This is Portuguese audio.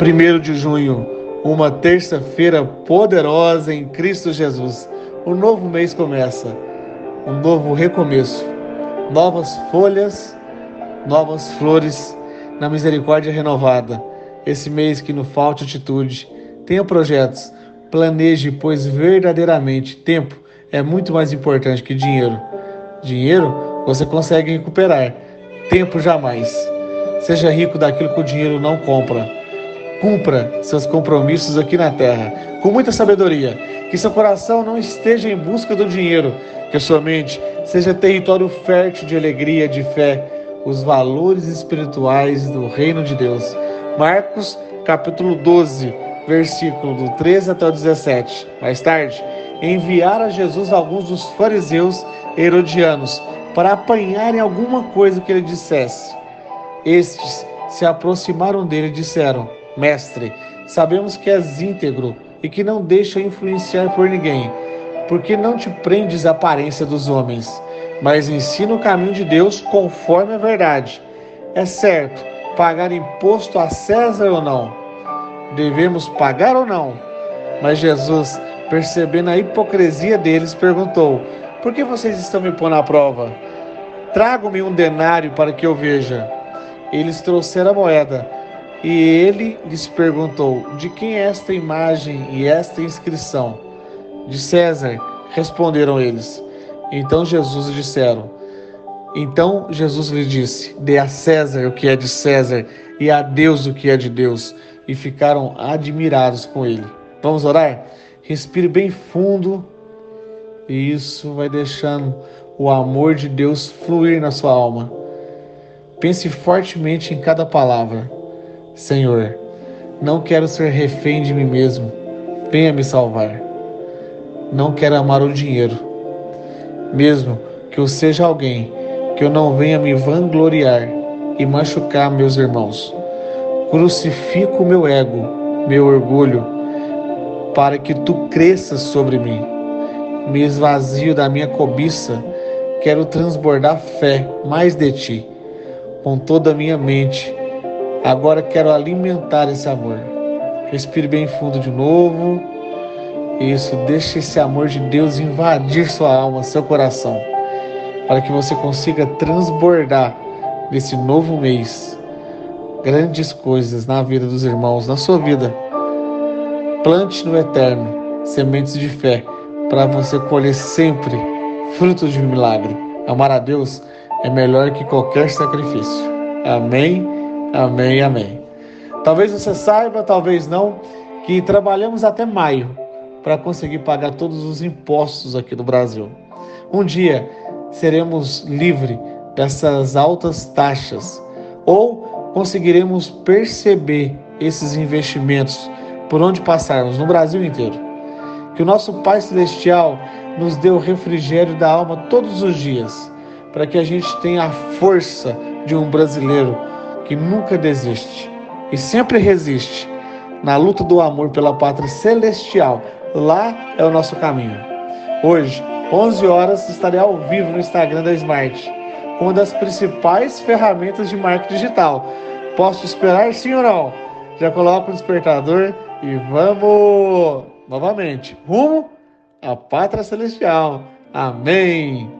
1 de junho, uma terça-feira poderosa em Cristo Jesus. Um novo mês começa, um novo recomeço, novas folhas, novas flores na misericórdia renovada. Esse mês que não falte atitude, tenha projetos, planeje, pois verdadeiramente tempo é muito mais importante que dinheiro. Dinheiro você consegue recuperar, tempo jamais. Seja rico daquilo que o dinheiro não compra. Cumpra seus compromissos aqui na terra com muita sabedoria. Que seu coração não esteja em busca do dinheiro, que a sua mente seja território fértil de alegria, de fé, os valores espirituais do reino de Deus. Marcos, capítulo 12, versículo do 13 até o 17. Mais tarde, enviaram a Jesus alguns dos fariseus herodianos para apanharem alguma coisa que ele dissesse. Estes se aproximaram dele e disseram: Mestre, sabemos que és íntegro e que não deixa influenciar por ninguém, porque não te prendes à aparência dos homens, mas ensina o caminho de Deus conforme a verdade. É certo pagar imposto a César ou não? Devemos pagar ou não? Mas Jesus, percebendo a hipocrisia deles, perguntou: Por que vocês estão me pondo à prova? Tragam-me um denário para que eu veja. Eles trouxeram a moeda. E ele lhes perguntou: De quem é esta imagem e esta inscrição? De César, responderam eles. Então Jesus disseram: Então Jesus lhe disse: Dê a César o que é de César e a Deus o que é de Deus. E ficaram admirados com ele. Vamos orar? Respire bem fundo. E isso vai deixando o amor de Deus fluir na sua alma. Pense fortemente em cada palavra. Senhor, não quero ser refém de mim mesmo. Venha me salvar. Não quero amar o dinheiro. Mesmo que eu seja alguém que eu não venha me vangloriar e machucar meus irmãos. Crucifico meu ego, meu orgulho, para que tu cresças sobre mim. Me esvazio da minha cobiça, quero transbordar fé mais de ti, com toda a minha mente Agora quero alimentar esse amor. Respire bem fundo de novo. Isso, deixe esse amor de Deus invadir sua alma, seu coração, para que você consiga transbordar nesse novo mês grandes coisas na vida dos irmãos, na sua vida. Plante no eterno sementes de fé para você colher sempre frutos de milagre. Amar a Deus é melhor que qualquer sacrifício. Amém. Amém, amém. Talvez você saiba, talvez não, que trabalhamos até maio para conseguir pagar todos os impostos aqui do Brasil. Um dia seremos livres dessas altas taxas ou conseguiremos perceber esses investimentos por onde passarmos no Brasil inteiro. Que o nosso Pai Celestial nos dê o refrigério da alma todos os dias, para que a gente tenha a força de um brasileiro que nunca desiste e sempre resiste na luta do amor pela pátria celestial. Lá é o nosso caminho. Hoje, 11 horas, estarei ao vivo no Instagram da Smart, uma das principais ferramentas de marketing digital. Posso esperar sim ou não? Já coloco o despertador e vamos novamente rumo à pátria celestial. Amém.